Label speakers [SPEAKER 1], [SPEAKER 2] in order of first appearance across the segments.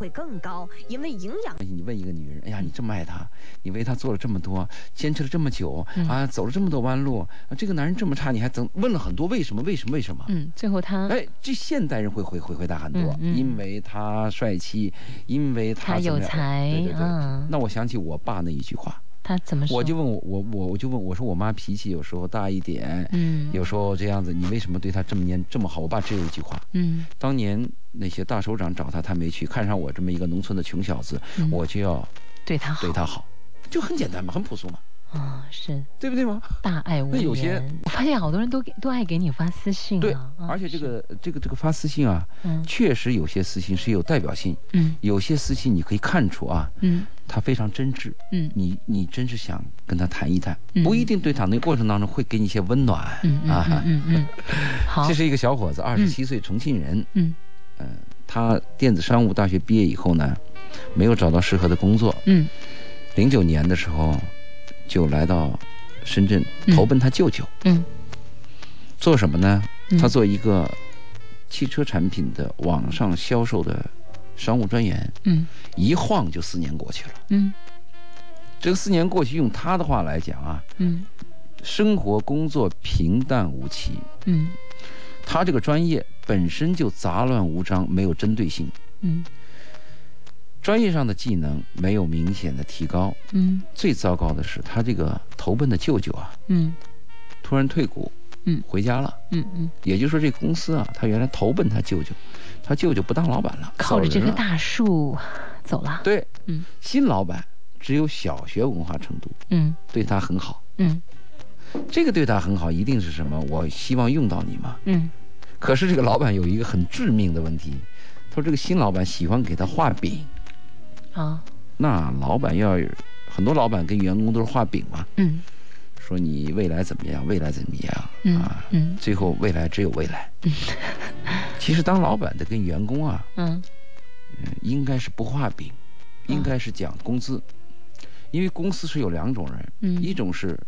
[SPEAKER 1] 会更高，因为营养。
[SPEAKER 2] 你问一个女人，哎呀，你这么爱他，你为他做了这么多，坚持了这么久啊，走了这么多弯路，这个男人这么差，你还怎问了很多为什么？为什么？为什么？
[SPEAKER 3] 嗯，最后他
[SPEAKER 2] 哎，这现代人会回回回答很多，因为他帅气，因为
[SPEAKER 3] 他有才，
[SPEAKER 2] 对对对。那我想起我爸那一句话。
[SPEAKER 3] 他怎么说？
[SPEAKER 2] 我就问我我我我就问我说我妈脾气有时候大一点，嗯，有时候这样子，你为什么对她这么年这么好？我爸只有一句话，嗯，当年那些大首长找他，他没去，看上我这么一个农村的穷小子，我就要
[SPEAKER 3] 对他好，
[SPEAKER 2] 对他好，就很简单嘛，很朴素嘛。
[SPEAKER 3] 啊，是
[SPEAKER 2] 对不对吗？
[SPEAKER 3] 大爱无
[SPEAKER 2] 那有些，
[SPEAKER 3] 我发现好多人都给都爱给你发私信啊。
[SPEAKER 2] 对，而且这个这个这个发私信啊，确实有些私信是有代表性。嗯，有些私信你可以看出啊，嗯，他非常真挚。嗯，你你真是想跟他谈一谈，不一定对谈的过程当中会给你一些温暖。
[SPEAKER 3] 嗯嗯嗯嗯。好，
[SPEAKER 2] 这是一个小伙子，二十七岁，重庆人。嗯嗯，他电子商务大学毕业以后呢，没有找到适合的工作。嗯，零九年的时候。就来到深圳投奔他舅舅。嗯，做什么呢？他做一个汽车产品的网上销售的商务专员。嗯，一晃就四年过去了。嗯，这个四年过去，用他的话来讲啊，嗯，生活工作平淡无奇。嗯，他这个专业本身就杂乱无章，没有针对性。嗯。专业上的技能没有明显的提高，嗯，最糟糕的是他这个投奔的舅舅啊，嗯，突然退股，嗯，回家了，嗯嗯，也就是说这公司啊，他原来投奔他舅舅，他舅舅不当老板了，
[SPEAKER 3] 靠着这棵大树走了，
[SPEAKER 2] 对，嗯，新老板只有小学文化程度，嗯，对他很好，嗯，这个对他很好，一定是什么？我希望用到你嘛，嗯，可是这个老板有一个很致命的问题，他说这个新老板喜欢给他画饼。啊，那老板要很多，老板跟员工都是画饼嘛。嗯，说你未来怎么样？未来怎么样？啊，嗯，最后未来只有未来。嗯，其实当老板的跟员工啊，嗯，应该是不画饼，应该是讲工资，因为公司是有两种人，嗯，一种是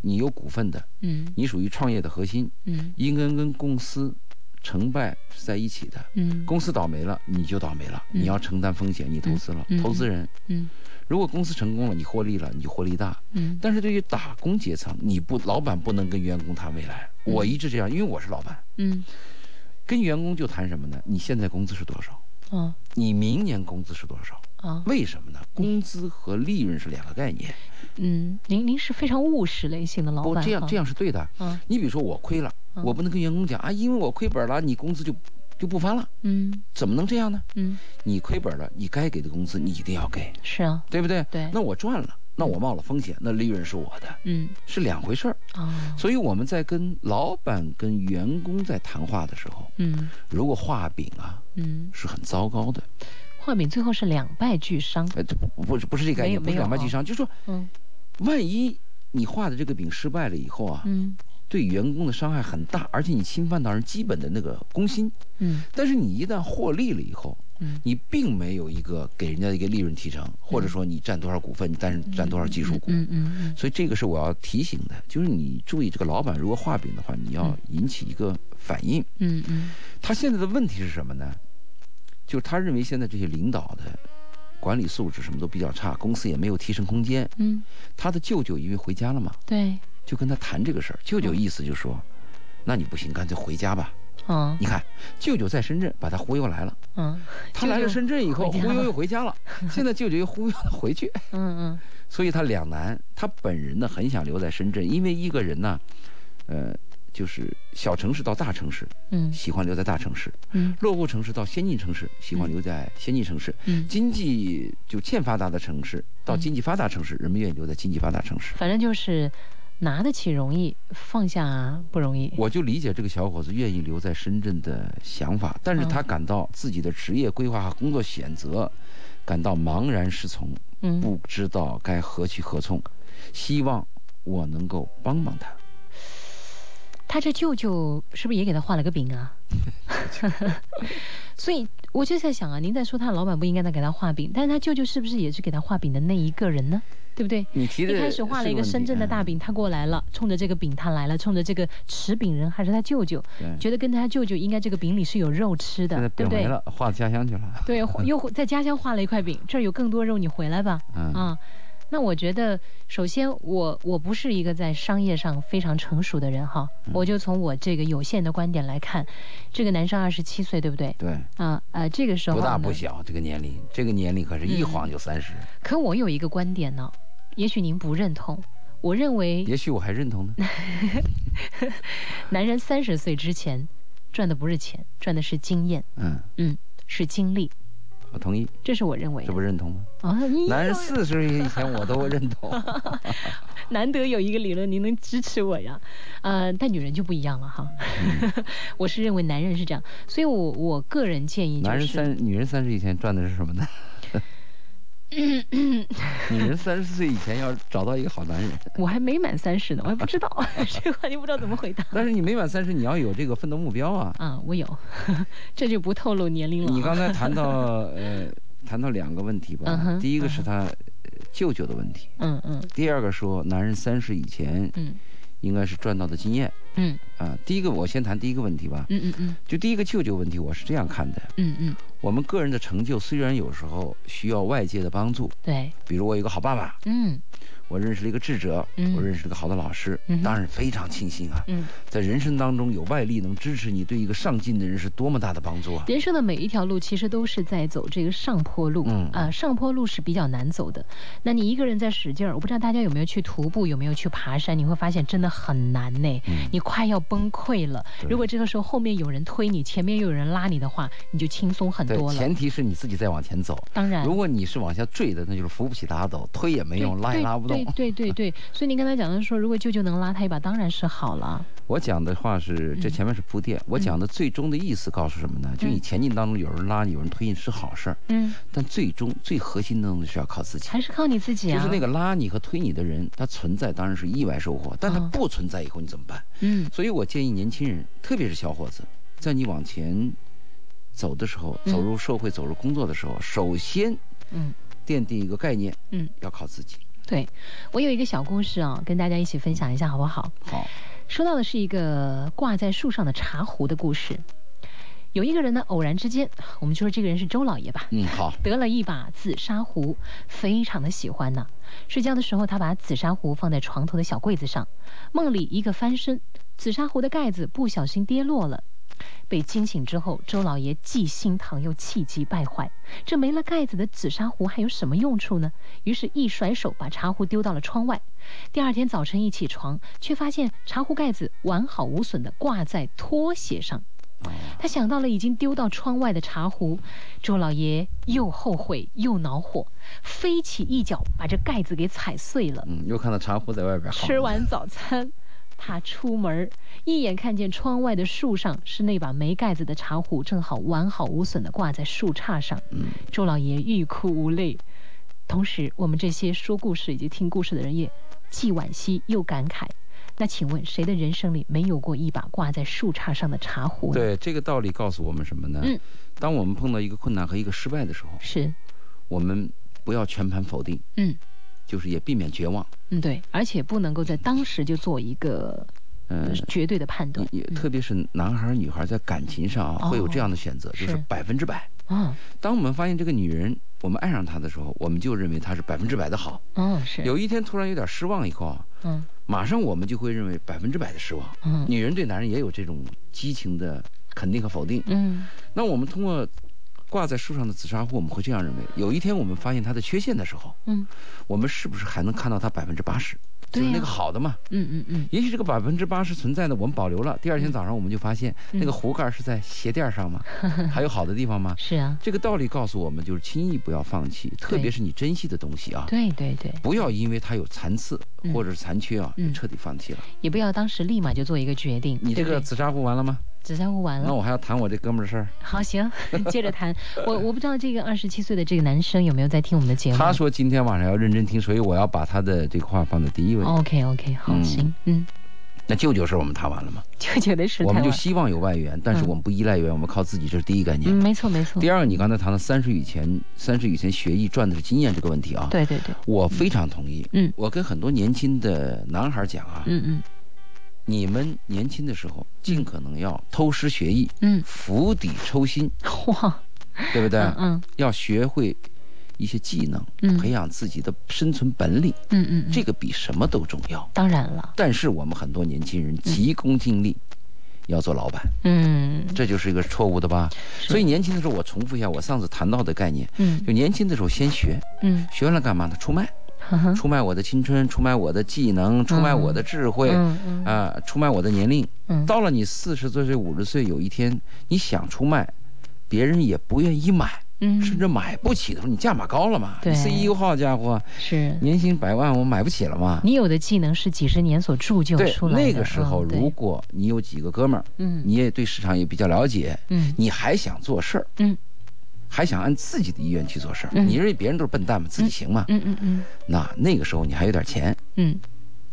[SPEAKER 2] 你有股份的，嗯，你属于创业的核心，嗯，应该跟公司。成败是在一起的，嗯，公司倒霉了，你就倒霉了，你要承担风险，你投资了，投资人，嗯，如果公司成功了，你获利了，你就获利大，嗯，但是对于打工阶层，你不，老板不能跟员工谈未来，我一直这样，因为我是老板，嗯，跟员工就谈什么呢？你现在工资是多少？嗯，你明年工资是多少？啊，为什么呢？工资和利润是两个概念。
[SPEAKER 3] 嗯，您您是非常务实类型的老板。
[SPEAKER 2] 不，这样这样是对的。嗯，你比如说我亏了，我不能跟员工讲啊，因为我亏本了，你工资就就不发了。嗯，怎么能这样呢？嗯，你亏本了，你该给的工资你一定要给。
[SPEAKER 3] 是啊，
[SPEAKER 2] 对不对？
[SPEAKER 3] 对。
[SPEAKER 2] 那我赚了，那我冒了风险，那利润是我的。嗯，是两回事儿。啊，所以我们在跟老板跟员工在谈话的时候，嗯，如果画饼啊，嗯，是很糟糕的。
[SPEAKER 3] 画饼最后是两败俱伤。
[SPEAKER 2] 呃，这不不是不是这个概念，不是两败俱伤，就是说，嗯，万一你画的这个饼失败了以后啊，嗯，对员工的伤害很大，而且你侵犯到人基本的那个工薪，嗯，但是你一旦获利了以后，嗯，你并没有一个给人家一个利润提成，或者说你占多少股份，但是占多少技术股，嗯嗯，所以这个是我要提醒的，就是你注意这个老板如果画饼的话，你要引起一个反应，嗯嗯，他现在的问题是什么呢？就是他认为现在这些领导的管理素质什么都比较差，公司也没有提升空间。嗯，他的舅舅因为回家了嘛，
[SPEAKER 3] 对，
[SPEAKER 2] 就跟他谈这个事儿。舅舅意思就说，那你不行，干脆回家吧。嗯，你看，舅舅在深圳把他忽悠来了。嗯，他来了深圳以后，忽悠又回家了。现在舅舅又忽悠他回去。嗯嗯，所以他两难。他本人呢很想留在深圳，因为一个人呢，呃。就是小城市到大城市，嗯，喜欢留在大城市，嗯，落后城市到先进城市，喜欢留在先进城市，嗯，经济就欠发达的城市到经济发达城市，人们愿意留在经济发达城市。
[SPEAKER 3] 反正就是拿得起容易，放下不容易。
[SPEAKER 2] 我就理解这个小伙子愿意留在深圳的想法，但是他感到自己的职业规划和工作选择感到茫然失从，嗯，不知道该何去何从，希望我能够帮帮他。
[SPEAKER 3] 他这舅舅是不是也给他画了个饼啊？所以我就在想啊，您在说他老板不应该再给他画饼，但是他舅舅是不是也是给他画饼的那一个人呢？对不对？
[SPEAKER 2] 你提的
[SPEAKER 3] 一开始画了一个深圳的大饼，他过来了，冲着这个饼他来了，冲着这个持饼人还是他舅舅，觉得跟他舅舅应该这个饼里是有肉吃的，对不对？
[SPEAKER 2] 了，画家乡去了。
[SPEAKER 3] 对，又在家乡画了一块饼，这儿有更多肉，你回来吧。啊。那我觉得，首先我我不是一个在商业上非常成熟的人哈，我就从我这个有限的观点来看，这个男生二十七岁，对不对？
[SPEAKER 2] 对。
[SPEAKER 3] 啊呃，这个时候
[SPEAKER 2] 不大不小，这个年龄，这个年龄可是一晃就三十。
[SPEAKER 3] 可我有一个观点呢，也许您不认同，我认为。
[SPEAKER 2] 也许我还认同呢。
[SPEAKER 3] 男人三十岁之前，赚的不是钱，赚的是经验。嗯嗯，是经历。
[SPEAKER 2] 我同意，
[SPEAKER 3] 这是我认为，
[SPEAKER 2] 这不认同吗？啊，男人四十岁以前 我都认同。
[SPEAKER 3] 难得有一个理论您能支持我呀，呃，但女人就不一样了哈。我是认为男人是这样，所以我我个人建议，
[SPEAKER 2] 男人三女人三十以前赚的是什么呢？女人三十岁以前要找到一个好男人。
[SPEAKER 3] 我还没满三十呢，我还不知道 这个话就不知道怎么回答。
[SPEAKER 2] 但是你没满三十，你要有这个奋斗目标啊。
[SPEAKER 3] 啊，我有，这就不透露年龄了。
[SPEAKER 2] 你刚才谈到 呃，谈到两个问题吧。第一个是他舅舅的问题。嗯嗯。第二个说男人三十以前。嗯。应该是赚到的经验。嗯啊，第一个我先谈第一个问题吧。嗯嗯嗯。就第一个舅舅问题，我是这样看的。嗯嗯。我们个人的成就虽然有时候需要外界的帮助。
[SPEAKER 3] 对。
[SPEAKER 2] 比如我有个好爸爸。嗯。我认识了一个智者，嗯我认识了个好的老师，嗯当然非常庆幸啊。嗯在人生当中有外力能支持你，对一个上进的人是多么大的帮助啊！
[SPEAKER 3] 人生的每一条路其实都是在走这个上坡路，嗯啊，上坡路是比较难走的。那你一个人在使劲儿，我不知道大家有没有去徒步，有没有去爬山，你会发现真的很难呢。你快要崩溃了。如果这个时候后面有人推你，前面又有人拉你的话，你就轻松很多了。
[SPEAKER 2] 前提是你自己在往前走。
[SPEAKER 3] 当然，
[SPEAKER 2] 如果你是往下坠的，那就是扶不起大家走，推也没用，拉也拉不动。
[SPEAKER 3] 对对对。所以您刚才讲的说，如果舅舅能拉他一把，当然是好了。
[SPEAKER 2] 我讲的话是，这前面是铺垫。我讲的最终的意思告诉什么呢？就你前进当中有人拉你，有人推你是好事儿。嗯。但最终最核心的东西是要靠自己。
[SPEAKER 3] 还是靠你自己
[SPEAKER 2] 啊。就是那个拉你和推你的人，他存在当然是意外收获，但他不存在以后你怎么办？嗯。所以我建议年轻人，特别是小伙子，在你往前走的时候，走入社会、走入工作的时候，首先，嗯，奠定一个概念，嗯，要靠自己。
[SPEAKER 3] 对，我有一个小故事啊，跟大家一起分享一下，好不好？
[SPEAKER 2] 好。
[SPEAKER 3] 说到的是一个挂在树上的茶壶的故事。有一个人呢，偶然之间，我们就说这个人是周老爷吧。
[SPEAKER 2] 嗯，好。
[SPEAKER 3] 得了一把紫砂壶，非常的喜欢呢。睡觉的时候，他把紫砂壶放在床头的小柜子上，梦里一个翻身，紫砂壶的盖子不小心跌落了。被惊醒之后，周老爷既心疼又气急败坏。这没了盖子的紫砂壶还有什么用处呢？于是，一甩手把茶壶丢到了窗外。第二天早晨一起床，却发现茶壶盖子完好无损地挂在拖鞋上。他想到了已经丢到窗外的茶壶，周老爷又后悔又恼火，飞起一脚把这盖子给踩碎了。
[SPEAKER 2] 嗯，又看到茶壶在外边。
[SPEAKER 3] 吃完早餐。他出门，一眼看见窗外的树上是那把没盖子的茶壶，正好完好无损地挂在树杈上。嗯周老爷欲哭无泪，同时我们这些说故事以及听故事的人也既惋惜又感慨。那请问，谁的人生里没有过一把挂在树杈上的茶壶？
[SPEAKER 2] 对这个道理告诉我们什么呢？嗯，当我们碰到一个困难和一个失败的时候，
[SPEAKER 3] 是，
[SPEAKER 2] 我们不要全盘否定。嗯。就是也避免绝望，
[SPEAKER 3] 嗯对，而且不能够在当时就做一个，呃绝对的判断，
[SPEAKER 2] 也特别是男孩女孩在感情上啊会有这样的选择，就是百分之百。嗯，当我们发现这个女人，我们爱上她的时候，我们就认为她是百分之百的好。
[SPEAKER 3] 嗯是。
[SPEAKER 2] 有一天突然有点失望以后啊，嗯，马上我们就会认为百分之百的失望。嗯，女人对男人也有这种激情的肯定和否定。嗯，那我们通过。挂在树上的紫砂壶，我们会这样认为：有一天我们发现它的缺陷的时候，嗯，我们是不是还能看到它百分之八十？就是那个好的嘛。嗯嗯嗯。也许这个百分之八十存在的，我们保留了。第二天早上我们就发现那个壶盖是在鞋垫上嘛？还有好的地方吗？
[SPEAKER 3] 是啊。
[SPEAKER 2] 这个道理告诉我们，就是轻易不要放弃，特别是你珍惜的东西啊。
[SPEAKER 3] 对对对。
[SPEAKER 2] 不要因为它有残次或者是残缺啊，彻底放弃了。
[SPEAKER 3] 也不要当时立马就做一个决定。
[SPEAKER 2] 你这个紫砂壶完了吗？
[SPEAKER 3] 紫砂壶完了，
[SPEAKER 2] 那我还要谈我这哥们儿的事儿。
[SPEAKER 3] 好，行，接着谈。我我不知道这个二十七岁的这个男生有没有在听我们的节目。
[SPEAKER 2] 他说今天晚上要认真听，所以我要把他的这个话放在第一位。
[SPEAKER 3] OK OK，好，行，嗯。
[SPEAKER 2] 那舅舅事我们谈完了吗？
[SPEAKER 3] 舅舅的事，
[SPEAKER 2] 我们就希望有外援，但是我们不依赖援，我们靠自己，这是第一概念。
[SPEAKER 3] 嗯，没错没错。
[SPEAKER 2] 第二个，你刚才谈到三十以前，三十以前学艺赚的是经验这个问题啊。
[SPEAKER 3] 对对对，
[SPEAKER 2] 我非常同意。嗯，我跟很多年轻的男孩讲啊，嗯嗯，你们年轻的时候尽可能要偷师学艺，嗯，釜底抽薪，哇，对不对？嗯，要学会。一些技能，嗯。培养自己的生存本领，嗯嗯，这个比什么都重要。
[SPEAKER 3] 当然了，
[SPEAKER 2] 但是我们很多年轻人急功近利，要做老板，嗯，这就是一个错误的吧？所以年轻的时候，我重复一下我上次谈到的概念，嗯，就年轻的时候先学，嗯，学完了干嘛呢？出卖，出卖我的青春，出卖我的技能，出卖我的智慧，啊，出卖我的年龄。到了你四十多岁、五十岁，有一天你想出卖，别人也不愿意买。嗯，甚至买不起的时候，你价码高了嘛？
[SPEAKER 3] 对
[SPEAKER 2] ，CEO 好家伙，
[SPEAKER 3] 是
[SPEAKER 2] 年薪百万，我买不起了嘛？
[SPEAKER 3] 你有的技能是几十年所铸就出来
[SPEAKER 2] 的。那个时候，如果你有几个哥们儿，嗯，你也对市场也比较了解，嗯，你还想做事儿，嗯，还想按自己的意愿去做事儿，你认为别人都是笨蛋吗？自己行吗？嗯嗯嗯。那那个时候你还有点钱，嗯，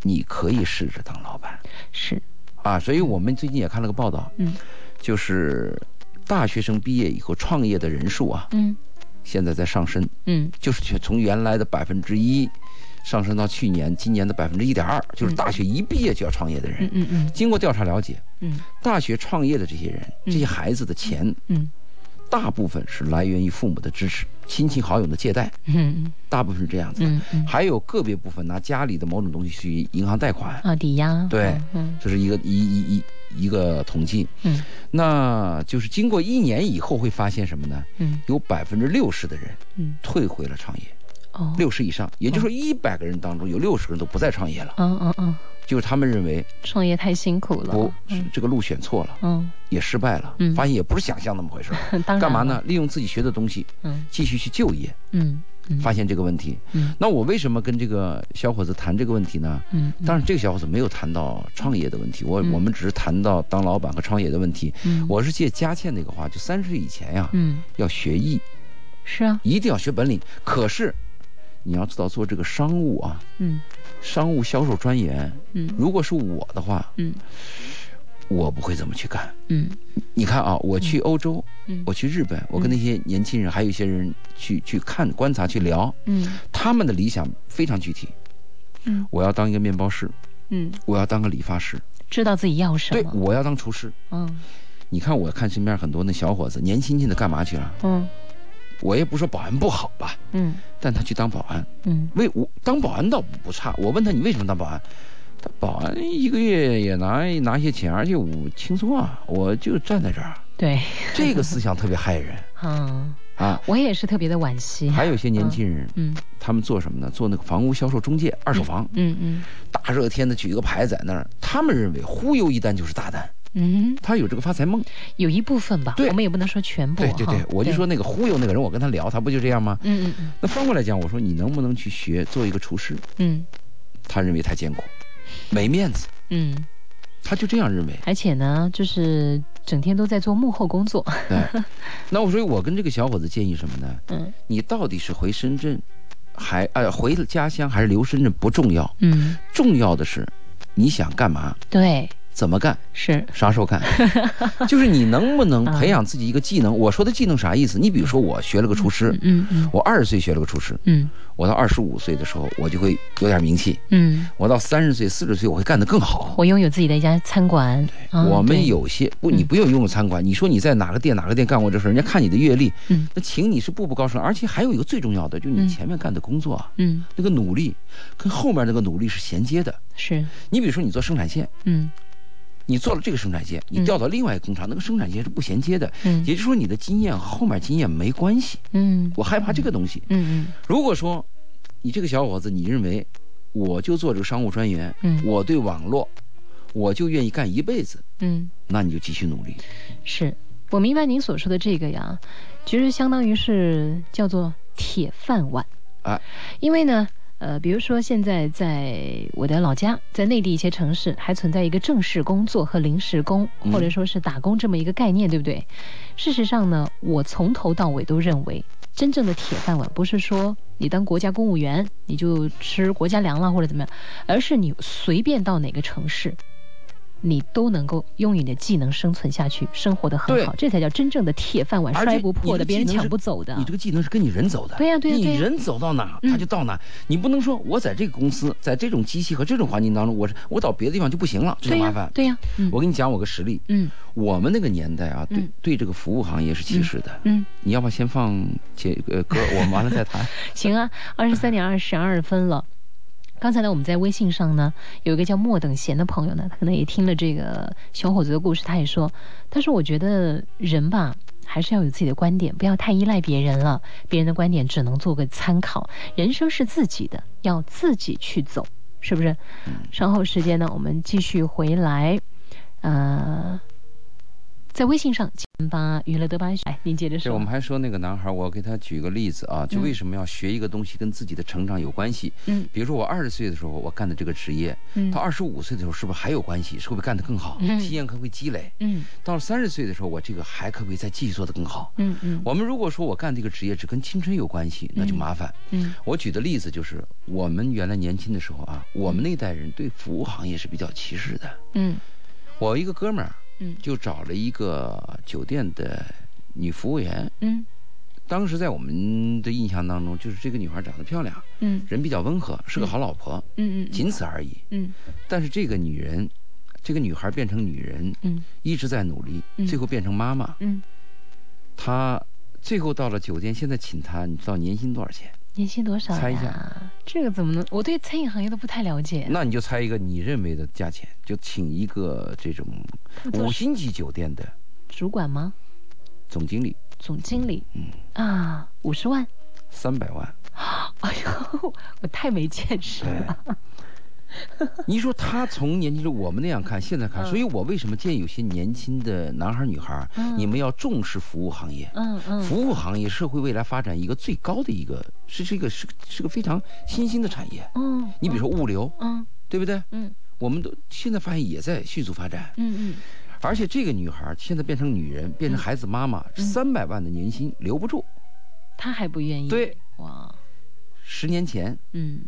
[SPEAKER 2] 你可以试着当老板。
[SPEAKER 3] 是。
[SPEAKER 2] 啊，所以我们最近也看了个报道，嗯，就是。大学生毕业以后创业的人数啊，嗯，现在在上升，嗯，就是从原来的百分之一，上升到去年、今年的百分之一点二，就是大学一毕业就要创业的人，嗯嗯嗯。经过调查了解，嗯，大学创业的这些人，这些孩子的钱，嗯。大部分是来源于父母的支持、亲戚好友的借贷，嗯，大部分是这样子，嗯嗯，还有个别部分拿家里的某种东西去银行贷款。
[SPEAKER 3] 啊，抵押，
[SPEAKER 2] 对，嗯，这是一个一一一一个统计，嗯，那就是经过一年以后会发现什么呢？嗯，有百分之六十的人，嗯，退回了创业，哦，六十以上，也就是说一百个人当中有六十个人都不再创业了，嗯嗯嗯。就是他们认为
[SPEAKER 3] 创业太辛苦了，
[SPEAKER 2] 不，这个路选错了，嗯，也失败了，嗯，发现也不是想象那么回事，干嘛呢？利用自己学的东西，嗯，继续去就业，嗯，发现这个问题，嗯，那我为什么跟这个小伙子谈这个问题呢？嗯，当然这个小伙子没有谈到创业的问题，我我们只是谈到当老板和创业的问题，嗯，我是借佳倩那个话，就三十岁以前呀，嗯，要学艺，
[SPEAKER 3] 是啊，
[SPEAKER 2] 一定要学本领，可是。你要知道做这个商务啊，嗯，商务销售专员，嗯，如果是我的话，嗯，我不会这么去干，嗯，你看啊，我去欧洲，嗯，我去日本，我跟那些年轻人，还有一些人去去看观察去聊，嗯，他们的理想非常具体，嗯，我要当一个面包师，嗯，我要当个理发师，
[SPEAKER 3] 知道自己要什
[SPEAKER 2] 么，对，我要当厨师，嗯，你看我看身边很多那小伙子，年轻轻的干嘛去了？嗯。我也不说保安不好吧，嗯，但他去当保安，嗯，为我当保安倒不差。我问他你为什么当保安？他保安一个月也拿拿些钱，而且我轻松啊，我就站在这儿。
[SPEAKER 3] 对，
[SPEAKER 2] 这个思想特别害人。
[SPEAKER 3] 嗯 啊，我也是特别的惋惜。
[SPEAKER 2] 还有些年轻人，嗯，他们做什么呢？做那个房屋销售中介，二手房。嗯嗯，大热天的举个牌在那儿，他们认为忽悠一单就是大单。嗯，他有这个发财梦，
[SPEAKER 3] 有一部分吧，我们也不能说全部。
[SPEAKER 2] 对对对，我就说那个忽悠那个人，我跟他聊，他不就这样吗？嗯嗯嗯。那反过来讲，我说你能不能去学做一个厨师？嗯，他认为太艰苦，没面子。嗯，他就这样认为。
[SPEAKER 3] 而且呢，就是整天都在做幕后工作。
[SPEAKER 2] 对。那我说，我跟这个小伙子建议什么呢？嗯，你到底是回深圳，还呃回家乡，还是留深圳不重要。嗯，重要的是你想干嘛？
[SPEAKER 3] 对。
[SPEAKER 2] 怎么干
[SPEAKER 3] 是
[SPEAKER 2] 啥时候干？就是你能不能培养自己一个技能？我说的技能啥意思？你比如说我学了个厨师，嗯嗯，我二十岁学了个厨师，嗯，我到二十五岁的时候我就会有点名气，嗯，我到三十岁、四十岁我会干得更好。
[SPEAKER 3] 我拥有自己的一家餐馆。
[SPEAKER 2] 我们有些不，你不用拥有餐馆。你说你在哪个店哪个店干过这事人家看你的阅历，嗯，那请你是步步高升。而且还有一个最重要的，就是你前面干的工作，嗯，那个努力跟后面那个努力是衔接的。
[SPEAKER 3] 是
[SPEAKER 2] 你比如说你做生产线，嗯。你做了这个生产线，你调到另外一个工厂，那个生产线是不衔接的。嗯，也就是说你的经验和后面经验没关系。嗯，我害怕这个东西。嗯嗯，如果说你这个小伙子，你认为我就做这个商务专员，嗯，我对网络我就愿意干一辈子，嗯，那你就继续努力。
[SPEAKER 3] 是我明白您所说的这个呀，其实相当于是叫做铁饭碗啊，因为呢。呃，比如说现在在我的老家，在内地一些城市，还存在一个正式工作和临时工，或者说是打工这么一个概念，对不对？事实上呢，我从头到尾都认为，真正的铁饭碗不是说你当国家公务员你就吃国家粮了或者怎么样，而是你随便到哪个城市，你都能够用你的技能生存下去，生活的很好，这才叫真正的铁饭碗，摔不破的，别人抢不走的。
[SPEAKER 2] 你这个技能是跟你人走的，
[SPEAKER 3] 对呀对呀，
[SPEAKER 2] 你人走到哪，他就到哪。你不能说我在这个公司，在这种机器和这种环境当中，我我到别的地方就不行了，这麻烦。
[SPEAKER 3] 对呀，
[SPEAKER 2] 我跟你讲我个实例。嗯，我们那个年代啊，对对这个服务行业是歧视的。嗯，你要不要先放这个歌，我们完了再谈。
[SPEAKER 3] 行啊，二十三点二十二分了。刚才呢，我们在微信上呢，有一个叫莫等闲的朋友呢，他可能也听了这个小伙子的故事，他也说，他说我觉得人吧，还是要有自己的观点，不要太依赖别人了，别人的观点只能做个参考，人生是自己的，要自己去走，是不是？稍后时间呢，我们继续回来，呃。在微信上，请把娱乐德巴哎，您接着说。
[SPEAKER 2] 我们还说那个男孩，我给他举个例子啊，就为什么要学一个东西，跟自己的成长有关系。嗯，比如说我二十岁的时候，我干的这个职业，嗯，到二十五岁的时候，是不是还有关系？是不是干得更好？嗯，经验可不可以积累？嗯，到了三十岁的时候，我这个还可不可以再继续做得更好？嗯嗯。我们如果说我干这个职业只跟青春有关系，那就麻烦。嗯，我举的例子就是我们原来年轻的时候啊，我们那代人对服务行业是比较歧视的。嗯，我一个哥们儿。嗯，就找了一个酒店的女服务员。嗯，当时在我们的印象当中，就是这个女孩长得漂亮，嗯，人比较温和，是个好老婆。嗯嗯，仅此而已。嗯，但是这个女人，这个女孩变成女人，嗯，一直在努力，最后变成妈妈。嗯，她最后到了酒店，现在请她，你知道年薪多少钱？
[SPEAKER 3] 年薪多少？
[SPEAKER 2] 猜一下，
[SPEAKER 3] 这个怎么能？我对餐饮行业都不太了解。
[SPEAKER 2] 那你就猜一个你认为的价钱，就请一个这种五星级酒店的
[SPEAKER 3] 主管吗？
[SPEAKER 2] 总经理。
[SPEAKER 3] 总经理。嗯。啊，五十万。
[SPEAKER 2] 三百万。
[SPEAKER 3] 哎呦，我太没见识了。
[SPEAKER 2] 你说他从年轻时我们那样看，现在看，所以我为什么建议有些年轻的男孩女孩，你们要重视服务行业。嗯嗯，服务行业社会未来发展一个最高的一个，是是一个是是个非常新兴的产业。嗯，你比如说物流，嗯，对不对？嗯，我们都现在发现也在迅速发展。嗯嗯，而且这个女孩现在变成女人，变成孩子妈妈，三百万的年薪留不住，
[SPEAKER 3] 她还不愿意。
[SPEAKER 2] 对，哇，十年前，嗯。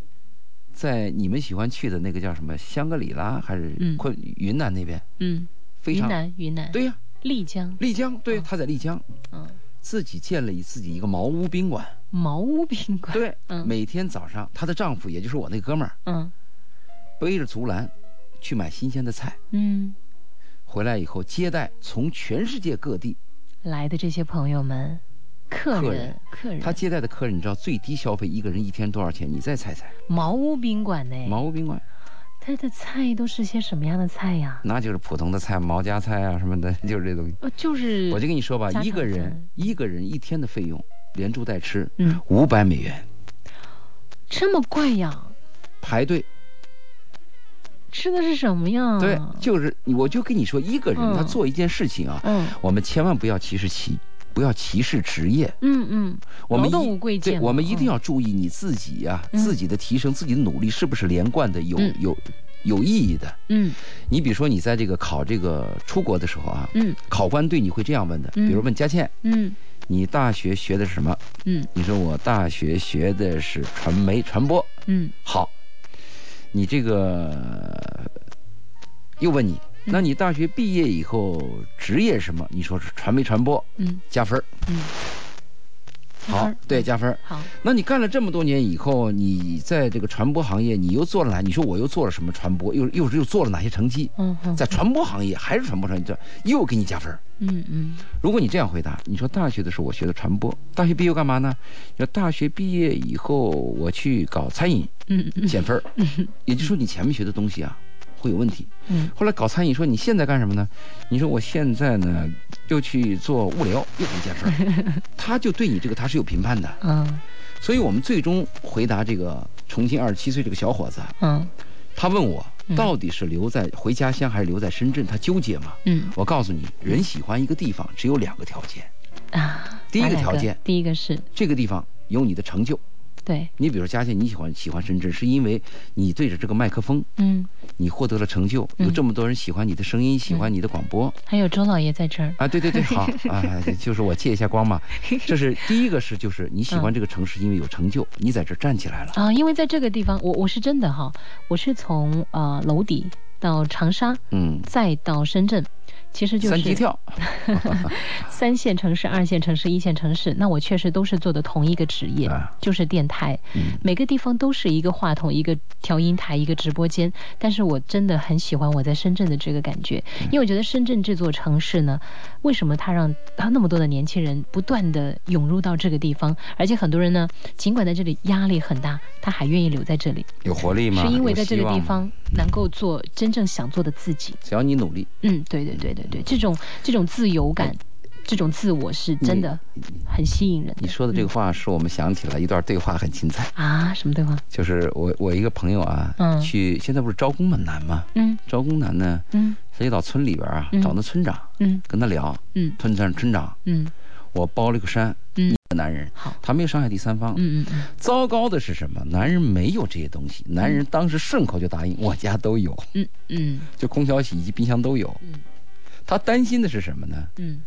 [SPEAKER 2] 在你们喜欢去的那个叫什么香格里拉还是昆云南那边？嗯，
[SPEAKER 3] 云南云南
[SPEAKER 2] 对呀，
[SPEAKER 3] 丽江
[SPEAKER 2] 丽江对，他在丽江，嗯，自己建了自己一个茅屋宾馆。
[SPEAKER 3] 茅屋宾馆
[SPEAKER 2] 对，每天早上她的丈夫也就是我那哥们儿，嗯，背着竹篮去买新鲜的菜，嗯，回来以后接待从全世界各地
[SPEAKER 3] 来的这些朋友们。客人，客人，
[SPEAKER 2] 他接待的客人，你知道最低消费一个人一天多少钱？你再猜猜。
[SPEAKER 3] 茅屋宾馆呢？
[SPEAKER 2] 茅屋宾馆，
[SPEAKER 3] 他的菜都是些什么样的菜呀？
[SPEAKER 2] 那就是普通的菜，毛家菜啊什么的，就是这东西。
[SPEAKER 3] 呃，就是。
[SPEAKER 2] 我就跟你说吧，一个人一个人一天的费用，连住带吃，嗯，五百美元。
[SPEAKER 3] 这么贵呀？
[SPEAKER 2] 排队。
[SPEAKER 3] 吃的是什么呀？
[SPEAKER 2] 对，就是我就跟你说，一个人他做一件事情啊，嗯，我们千万不要歧视其。不要歧视职业。嗯嗯，
[SPEAKER 3] 劳动无贵贱。
[SPEAKER 2] 我们一定要注意你自己呀，自己的提升，自己的努力是不是连贯的，有有有意义的。嗯，你比如说你在这个考这个出国的时候啊，嗯，考官对你会这样问的，比如问佳倩，嗯，你大学学的是什么？嗯，你说我大学学的是传媒传播。嗯，好，你这个又问你。那你大学毕业以后职业什么？你说是传媒传播，嗯，加分嗯，好，对，加分
[SPEAKER 3] 好，
[SPEAKER 2] 那你干了这么多年以后，你在这个传播行业，你又做了哪？你说我又做了什么传播？又又又做了哪些成绩？嗯嗯，在传播行业还是传播行业，这又给你加分嗯嗯，如果你这样回答，你说大学的时候我学的传播，大学毕业干嘛呢？说大学毕业以后我去搞餐饮，嗯嗯，减分嗯，也就是说你前面学的东西啊。会有问题。嗯，后来搞餐饮，说你现在干什么呢？你说我现在呢，又去做物流，又一件事儿。他就对你这个他是有评判的。嗯，所以我们最终回答这个重庆二十七岁这个小伙子。嗯，他问我到底是留在回家乡还是留在深圳，他纠结嘛。嗯，我告诉你，人喜欢一个地方只有两个条件。啊，第一个条件，
[SPEAKER 3] 第一个是
[SPEAKER 2] 这个地方有你的成就。
[SPEAKER 3] 对。
[SPEAKER 2] 你，比如佳倩，你喜欢喜欢深圳，是因为你对着这个麦克风，嗯，你获得了成就，有这么多人喜欢你的声音，喜欢你的广播，
[SPEAKER 3] 还有周老爷在这儿。
[SPEAKER 2] 啊，对对对，好。啊，就是我借一下光嘛，这是第一个是，就是你喜欢这个城市，因为有成就，你在这站起来了。
[SPEAKER 3] 啊，因为在这个地方，我我是真的哈，我是从呃楼底到长沙，嗯，再到深圳。其实就是
[SPEAKER 2] 三级跳，
[SPEAKER 3] 三线城市、二线城市、一线城市，那我确实都是做的同一个职业，就是电台。每个地方都是一个话筒、一个调音台、一个直播间。但是我真的很喜欢我在深圳的这个感觉，因为我觉得深圳这座城市呢，为什么它让它那么多的年轻人不断的涌入到这个地方，而且很多人呢，尽管在这里压力很大，他还愿意留在这里，
[SPEAKER 2] 有活力吗？
[SPEAKER 3] 是因为在这个地方能够做真正想做的自己。
[SPEAKER 2] 只要你努力。
[SPEAKER 3] 嗯，对对对对。对，这种这种自由感，这种自我是真的很吸引人。
[SPEAKER 2] 你说的这个话，使我们想起了一段对话，很精彩
[SPEAKER 3] 啊！什么对话？
[SPEAKER 2] 就是我我一个朋友啊，去现在不是招工很难吗？嗯，招工难呢，嗯，所以到村里边啊，找那村长，嗯，跟他聊，嗯，村长村长，嗯，我包了个山，嗯，男人，好，他没有伤害第三方，嗯嗯嗯。糟糕的是什么？男人没有这些东西，男人当时顺口就答应，我家都有，嗯嗯，就空调、洗衣机、冰箱都有，嗯。他担心的是什么呢？嗯，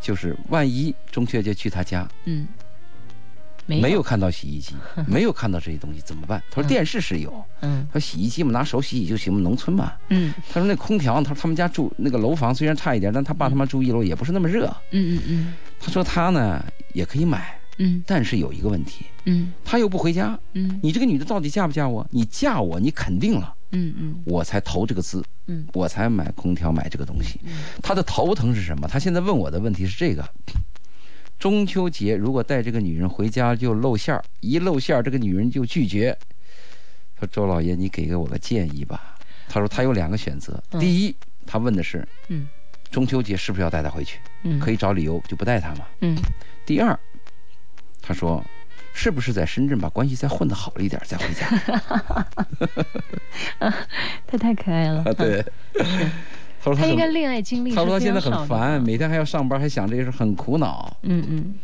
[SPEAKER 2] 就是万一中秋节去他家，嗯，没有。看到洗衣机，没有看到这些东西怎么办？他说电视是有，嗯，他说洗衣机嘛拿手洗洗就行，农村嘛，嗯，他说那空调，他说他们家住那个楼房虽然差一点，但他爸他妈住一楼也不是那么热，嗯嗯嗯，他说他呢也可以买。嗯，但是有一个问题，嗯，他又不回家，嗯，你这个女的到底嫁不嫁我？你嫁我，你肯定了，嗯嗯，我才投这个资，嗯，我才买空调买这个东西。他的头疼是什么？他现在问我的问题是这个：中秋节如果带这个女人回家就露馅儿，一露馅儿这个女人就拒绝。说周老爷，你给给我个建议吧。他说他有两个选择，第一，他问的是，嗯，中秋节是不是要带她回去？嗯，可以找理由就不带她嘛。嗯，第二。他说：“是不是在深圳把关系再混得好一点再回家？”
[SPEAKER 3] 他太可爱了。
[SPEAKER 2] 对，
[SPEAKER 3] 他说他应该恋爱经历。
[SPEAKER 2] 他说他现在很烦，每天还要上班，还想这些事，很苦恼。嗯嗯。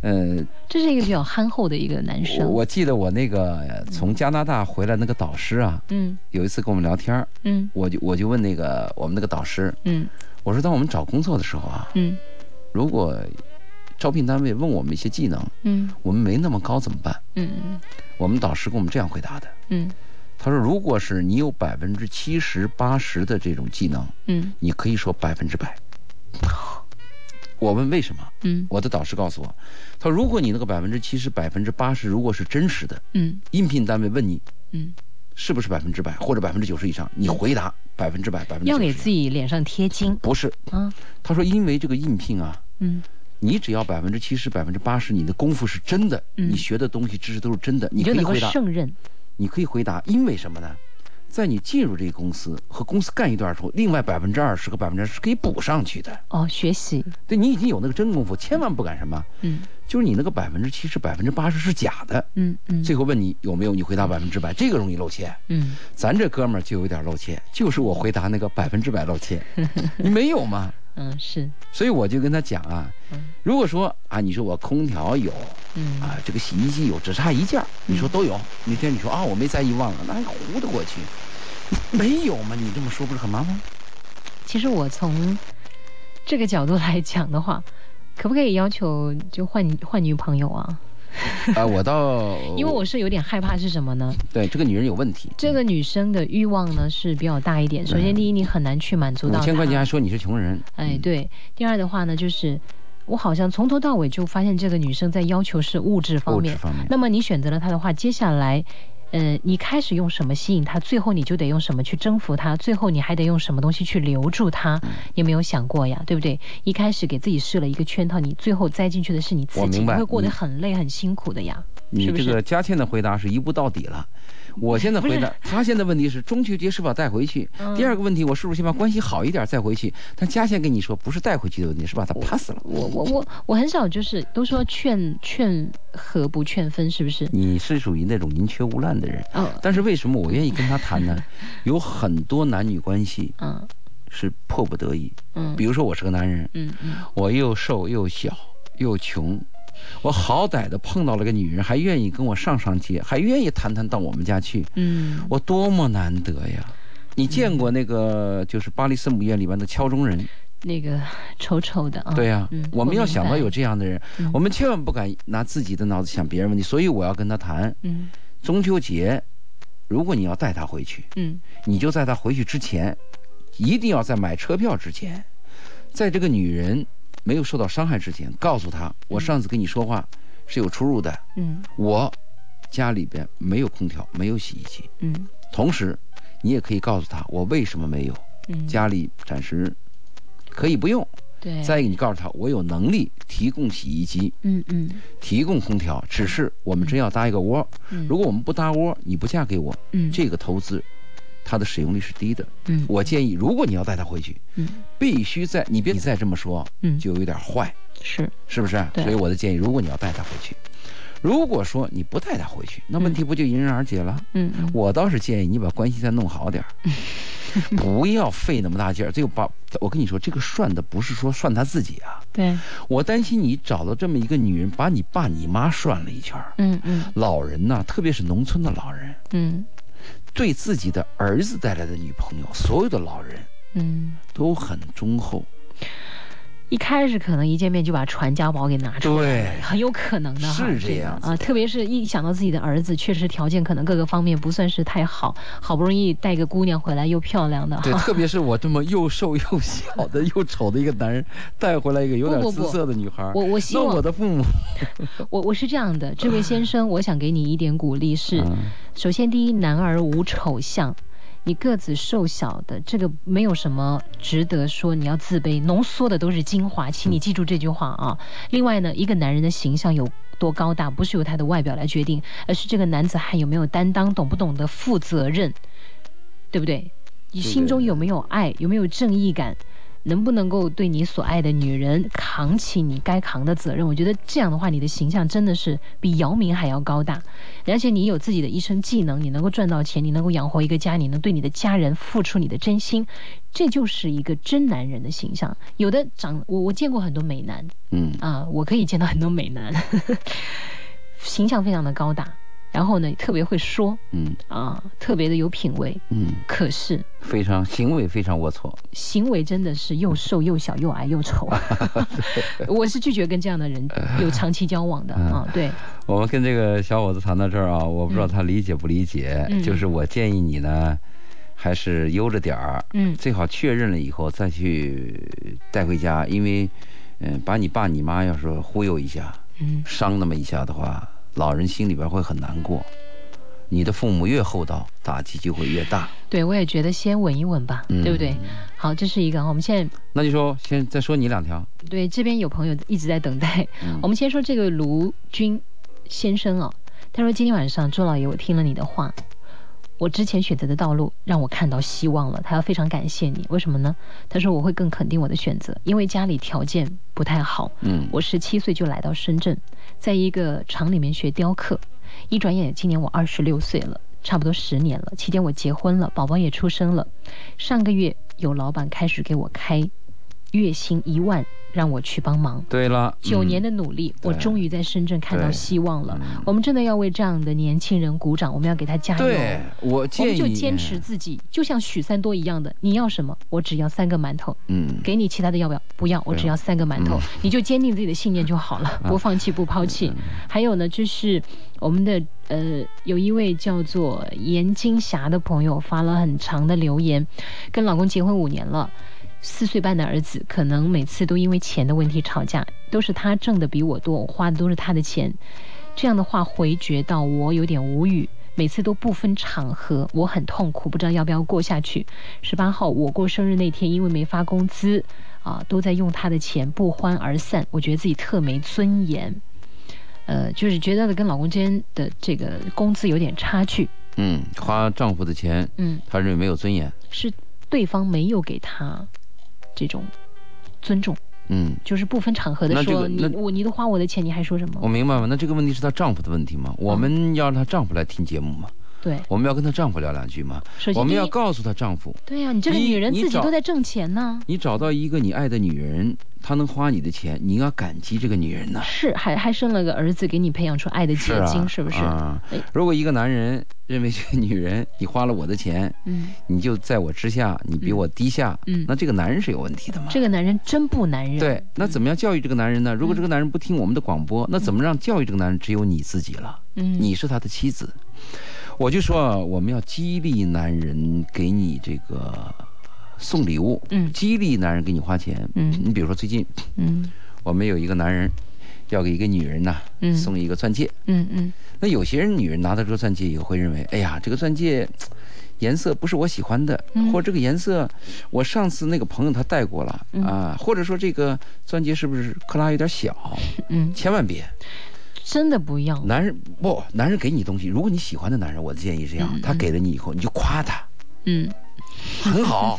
[SPEAKER 3] 呃，这是一个比较憨厚的一个男生。
[SPEAKER 2] 我记得我那个从加拿大回来那个导师啊，嗯，有一次跟我们聊天嗯，我就我就问那个我们那个导师，嗯，我说当我们找工作的时候啊，嗯，如果。招聘单位问我们一些技能，嗯，我们没那么高怎么办？嗯嗯，我们导师跟我们这样回答的，嗯，他说，如果是你有百分之七十八十的这种技能，嗯，你可以说百分之百。我问为什么？嗯，我的导师告诉我，他说，如果你那个百分之七十、百分之八十如果是真实的，嗯，应聘单位问你，嗯，是不是百分之百或者百分之九十以上，你回答百分之百、百分之
[SPEAKER 3] 要给自己脸上贴金，
[SPEAKER 2] 不是？啊，他说，因为这个应聘啊，嗯。你只要百分之七十、百分之八十，你的功夫是真的，你学的东西、知识都是真的，你可以回答。
[SPEAKER 3] 胜任。
[SPEAKER 2] 你可以回答，因为什么呢？在你进入这个公司和公司干一段时候，另外百分之二十和百分之是可以补上去的。
[SPEAKER 3] 哦，学习。
[SPEAKER 2] 对你已经有那个真功夫，千万不敢什么。嗯。就是你那个百分之七十、百分之八十是假的。嗯嗯。最后问你有没有，你回答百分之百，这个容易露怯。嗯。咱这哥们儿就有点露怯，就是我回答那个百分之百露怯。你没有吗？
[SPEAKER 3] 嗯，是，
[SPEAKER 2] 所以我就跟他讲啊，如果说啊，你说我空调有，嗯。啊，这个洗衣机有，只差一件，你说都有，那天你说啊，我没在意忘了，那还糊得过去，没有嘛？你这么说不是很麻烦？
[SPEAKER 3] 其实我从这个角度来讲的话，可不可以要求就换换女朋友啊？
[SPEAKER 2] 啊，我倒
[SPEAKER 3] 因为我是有点害怕是什么呢？
[SPEAKER 2] 对，这个女人有问题。
[SPEAKER 3] 这个女生的欲望呢是比较大一点。首先，第一，你很难去满足到。
[SPEAKER 2] 五千块钱还说你是穷人。
[SPEAKER 3] 哎，对。第二的话呢，就是我好像从头到尾就发现这个女生在要求是物质方面。物
[SPEAKER 2] 质方面。
[SPEAKER 3] 那么你选择了她的话，接下来。呃，你开始用什么吸引他，最后你就得用什么去征服他，最后你还得用什么东西去留住他，有没有想过呀？对不对？一开始给自己设了一个圈套，你最后栽进去的是你自己，会过得很累很辛苦的呀。
[SPEAKER 2] 你这个佳倩的回答是一步到底了。我现在回答，他现在问题是中秋节是否带回去？第二个问题，我是不是先把关系好一点再回去？但嘉倩跟你说不是带回去的问题，是把他 pass 了。
[SPEAKER 3] 我我我我很少就是都说劝劝和不劝分，是不是？
[SPEAKER 2] 你是属于那种宁缺毋滥的人。嗯。但是为什么我愿意跟他谈呢？有很多男女关系，嗯，是迫不得已。嗯。比如说我是个男人，嗯嗯，我又瘦又小又穷。我好歹的碰到了个女人，还愿意跟我上上街，还愿意谈谈到我们家去。嗯，我多么难得呀！你见过那个就是巴黎圣母院里边的敲钟人？
[SPEAKER 3] 那个丑丑的啊。
[SPEAKER 2] 对呀，我们要想到有这样的人，我们千万不敢拿自己的脑子想别人问题。所以我要跟他谈。嗯，中秋节，如果你要带她回去，嗯，你就在她回去之前，一定要在买车票之前，在这个女人没有受到伤害之前，告诉他，我上次跟你说话是有出入的，嗯，我家里边没有空调，没有洗衣机，嗯，同时你也可以告诉他我为什么没有，嗯，家里暂时可以不用。
[SPEAKER 3] 对，
[SPEAKER 2] 再一个，你告诉他，我有能力提供洗衣机，嗯嗯，提供空调，只是我们真要搭一个窝，如果我们不搭窝，你不嫁给我，嗯，这个投资，它的使用率是低的，嗯，我建议，如果你要带他回去，嗯，必须在，你别你再这么说，嗯，就有点坏，
[SPEAKER 3] 是，
[SPEAKER 2] 是不是？所以我的建议，如果你要带他回去。如果说你不带他回去，那问题不就迎刃而解了？嗯，我倒是建议你把关系再弄好点儿，不要费那么大劲儿。这个把，我跟你说，这个涮的不是说涮他自己啊。
[SPEAKER 3] 对，
[SPEAKER 2] 我担心你找到这么一个女人，把你爸你妈涮了一圈儿。嗯嗯，老人呐，特别是农村的老人，嗯，对自己的儿子带来的女朋友，所有的老人，嗯，都很忠厚。
[SPEAKER 3] 一开始可能一见面就把传家宝给拿出
[SPEAKER 2] 来，
[SPEAKER 3] 很有可能的
[SPEAKER 2] 哈。是这样
[SPEAKER 3] 啊，特别是一想到自己的儿子，确实条件可能各个方面不算是太好，好不容易带个姑娘回来又漂亮的，
[SPEAKER 2] 对，特别是我这么又瘦又小的又丑的一个男人带回来一个有点姿色的女孩，
[SPEAKER 3] 我我希望
[SPEAKER 2] 我的父母，
[SPEAKER 3] 我我是这样的，这位先生，我想给你一点鼓励是，首先第一，男儿无丑相。你个子瘦小的，这个没有什么值得说你要自卑，浓缩的都是精华，请你记住这句话啊。另外呢，一个男人的形象有多高大，不是由他的外表来决定，而是这个男子汉有没有担当，懂不懂得负责任，对不对？你心中有没有爱，有没有正义感？能不能够对你所爱的女人扛起你该扛的责任？我觉得这样的话，你的形象真的是比姚明还要高大。而且你有自己的一身技能，你能够赚到钱，你能够养活一个家，你能对你的家人付出你的真心，这就是一个真男人的形象。有的长我我见过很多美男，嗯啊，我可以见到很多美男，形象非常的高大。然后呢，特别会说，嗯。啊，特别的有品味，嗯，可是
[SPEAKER 2] 非常行为非常龌龊，
[SPEAKER 3] 行为真的是又瘦又小又矮又丑，我是拒绝跟这样的人 有长期交往的啊。对，
[SPEAKER 2] 我们跟这个小伙子谈到这儿啊，我不知道他理解不理解，就是我建议你呢，还是悠着点儿，嗯，最好确认了以后再去带回家，因为，嗯，把你爸你妈要是忽悠一下，嗯，伤那么一下的话。老人心里边会很难过，你的父母越厚道，打击就会越大。
[SPEAKER 3] 对，我也觉得先稳一稳吧，对不对？好，这是一个。我们现在
[SPEAKER 2] 那就说，先再说你两条。
[SPEAKER 3] 对，这边有朋友一直在等待。我们先说这个卢军先生啊，他说今天晚上周老爷，我听了你的话。我之前选择的道路让我看到希望了，他要非常感谢你。为什么呢？他说我会更肯定我的选择，因为家里条件不太好。嗯，我十七岁就来到深圳，在一个厂里面学雕刻，一转眼今年我二十六岁了，差不多十年了。期间我结婚了，宝宝也出生了。上个月有老板开始给我开月薪一万。让我去帮忙。
[SPEAKER 2] 对了，
[SPEAKER 3] 九年的努力，我终于在深圳看到希望了。我们真的要为这样的年轻人鼓掌，我们要给他加油。
[SPEAKER 2] 对，我建议
[SPEAKER 3] 我们就坚持自己，就像许三多一样的，你要什么？我只要三个馒头。嗯，给你其他的要不要？不要，我只要三个馒头。你就坚定自己的信念就好了，不放弃，不抛弃。还有呢，就是我们的呃，有一位叫做严金霞的朋友发了很长的留言，跟老公结婚五年了。四岁半的儿子可能每次都因为钱的问题吵架，都是他挣的比我多，我花的都是他的钱。这样的话回绝到我有点无语，每次都不分场合，我很痛苦，不知道要不要过下去。十八号我过生日那天，因为没发工资，啊，都在用他的钱，不欢而散。我觉得自己特没尊严，呃，就是觉得跟老公之间的这个工资有点差距。
[SPEAKER 2] 嗯，花丈夫的钱，嗯，他认为没有尊严，
[SPEAKER 3] 是对方没有给他。这种尊重，嗯，就是不分场合的说你我你都花我的钱，你还说什么？
[SPEAKER 2] 我明白了？那这个问题是她丈夫的问题吗？我们要让她丈夫来听节目吗？
[SPEAKER 3] 对，
[SPEAKER 2] 我们要跟她丈夫聊两句吗？我们要告诉她丈夫，
[SPEAKER 3] 对呀，你这个女人自己都在挣钱呢。
[SPEAKER 2] 你找到一个你爱的女人。他能花你的钱，你应该感激这个女人呢。
[SPEAKER 3] 是，还还生了个儿子，给你培养出爱的结晶，是不是？啊。
[SPEAKER 2] 如果一个男人认为这个女人，你花了我的钱，嗯，你就在我之下，你比我低下，嗯，那这个男人是有问题的吗？
[SPEAKER 3] 这个男人真不男人。
[SPEAKER 2] 对，那怎么样教育这个男人呢？如果这个男人不听我们的广播，那怎么让教育这个男人？只有你自己了。嗯，你是他的妻子。我就说我们要激励男人给你这个送礼物，嗯，激励男人给你花钱，嗯，你比如说最近，嗯，我们有一个男人要给一个女人呐，嗯，送一个钻戒，嗯嗯，那有些人女人拿到这个钻戒以后会认为，哎呀，这个钻戒颜色不是我喜欢的，或者这个颜色我上次那个朋友他戴过了啊，或者说这个钻戒是不是克拉有点小，嗯，千万别。
[SPEAKER 3] 真的不要，
[SPEAKER 2] 男人不，男人给你东西，如果你喜欢的男人，我的建议是这样，他给了你以后，你就夸他，嗯，很好，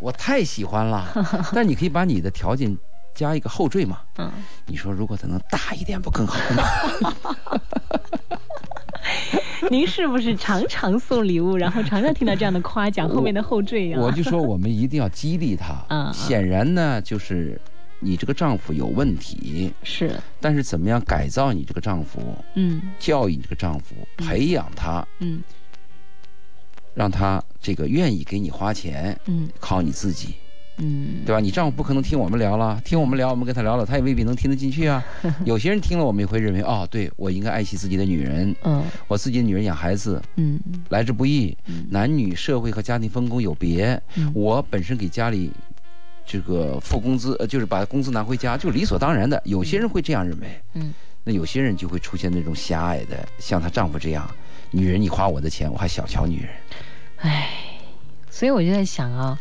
[SPEAKER 2] 我太喜欢了。但你可以把你的条件加一个后缀嘛，嗯，你说如果他能大一点，不更好吗？
[SPEAKER 3] 您是不是常常送礼物，然后常常听到这样的夸奖后面的后缀呀？
[SPEAKER 2] 我就说我们一定要激励他，嗯，显然呢就是。你这个丈夫有问题，
[SPEAKER 3] 是，
[SPEAKER 2] 但是怎么样改造你这个丈夫？嗯，教育你这个丈夫，培养他，嗯，让他这个愿意给你花钱，嗯，靠你自己，嗯，对吧？你丈夫不可能听我们聊了，听我们聊，我们跟他聊了，他也未必能听得进去啊。有些人听了，我们也会认为，哦，对我应该爱惜自己的女人，嗯，我自己的女人养孩子，嗯，来之不易，男女社会和家庭分工有别，我本身给家里。这个付工资，呃，就是把工资拿回家，就理所当然的。有些人会这样认为，嗯，那有些人就会出现那种狭隘的，像她丈夫这样，女人你花我的钱，我还小瞧女人。
[SPEAKER 3] 唉，所以我就在想啊。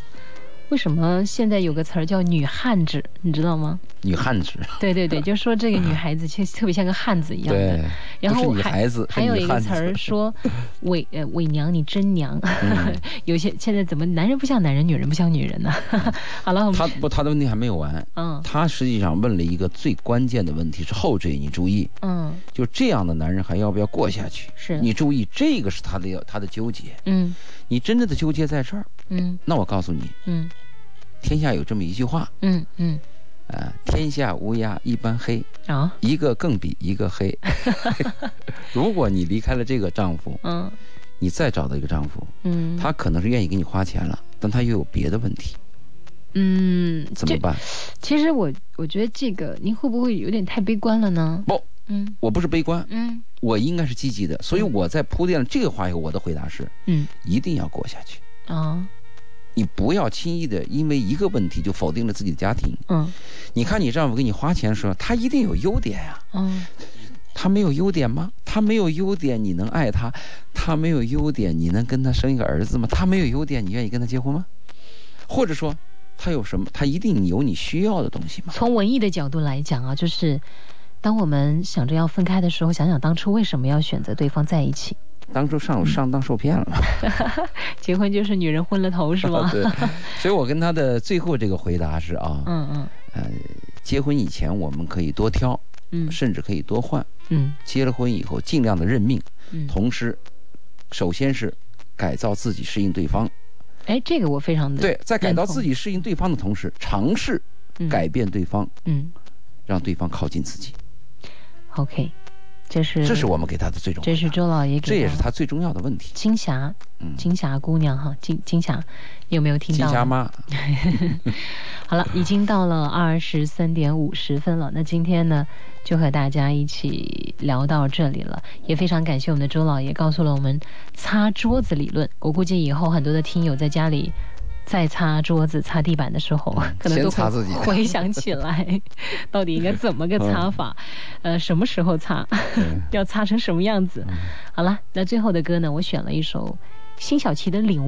[SPEAKER 3] 为什么现在有个词儿叫“女汉子”，你知道吗？
[SPEAKER 2] 女汉子。
[SPEAKER 3] 对对对，就说这个女孩子其实特别像个汉子一样的。然后
[SPEAKER 2] 孩子。
[SPEAKER 3] 还有一个词儿说 “伪呃伪娘”，你真娘。有些现在怎么男人不像男人，女人不像女人呢？好了，
[SPEAKER 2] 他不，他的问题还没有完。嗯。他实际上问了一个最关键的问题，是后缀，你注意。嗯。就这样的男人还要不要过下去？
[SPEAKER 3] 是。
[SPEAKER 2] 你注意，这个是他的他的纠结。嗯。你真正的纠结在这儿。嗯。那我告诉你。嗯。天下有这么一句话，嗯嗯，啊，天下乌鸦一般黑啊，一个更比一个黑。如果你离开了这个丈夫，嗯，你再找到一个丈夫，嗯，他可能是愿意给你花钱了，但他又有别的问题，嗯，怎么办？
[SPEAKER 3] 其实我我觉得这个您会不会有点太悲观了呢？
[SPEAKER 2] 不，嗯，我不是悲观，嗯，我应该是积极的，所以我在铺垫了这个话以后，我的回答是，嗯，一定要过下去啊。你不要轻易的因为一个问题就否定了自己的家庭。嗯，你看你丈夫给你花钱的时候，他一定有优点呀。嗯，他没有优点吗？他没有优点，你能爱他？他没有优点，你能跟他生一个儿子吗？他没有优点，你愿意跟他结婚吗？或者说，他有什么？他一定有你需要的东西吗？
[SPEAKER 3] 从文艺的角度来讲啊，就是当我们想着要分开的时候，想想当初为什么要选择对方在一起。
[SPEAKER 2] 当初上上当受骗了，
[SPEAKER 3] 结婚就是女人昏了头是吗？
[SPEAKER 2] 对，所以我跟他的最后这个回答是啊，嗯嗯，呃，结婚以前我们可以多挑，嗯，甚至可以多换，嗯，结了婚以后尽量的认命，嗯，同时，首先是改造自己适应对方，
[SPEAKER 3] 哎，这个我非常的
[SPEAKER 2] 对，在感到自己适应对方的同时，尝试改变对方，嗯，让对方靠近自己
[SPEAKER 3] ，OK。这是
[SPEAKER 2] 这是我们给他的最重要，
[SPEAKER 3] 这是周老爷给
[SPEAKER 2] 这也是他最重要的问题。
[SPEAKER 3] 金霞，嗯，金霞姑娘哈，金金霞，有没有听到？
[SPEAKER 2] 金霞妈。
[SPEAKER 3] 好了，已经到了二十三点五十分了。那今天呢，就和大家一起聊到这里了。也非常感谢我们的周老爷告诉了我们擦桌子理论。我估计以后很多的听友在家里。在擦桌子、擦地板的时候，可能都会 回想起来，到底应该怎么个擦法？呃，什么时候擦？要擦成什么样子？好了，那最后的歌呢？我选了一首辛晓琪的《领悟》。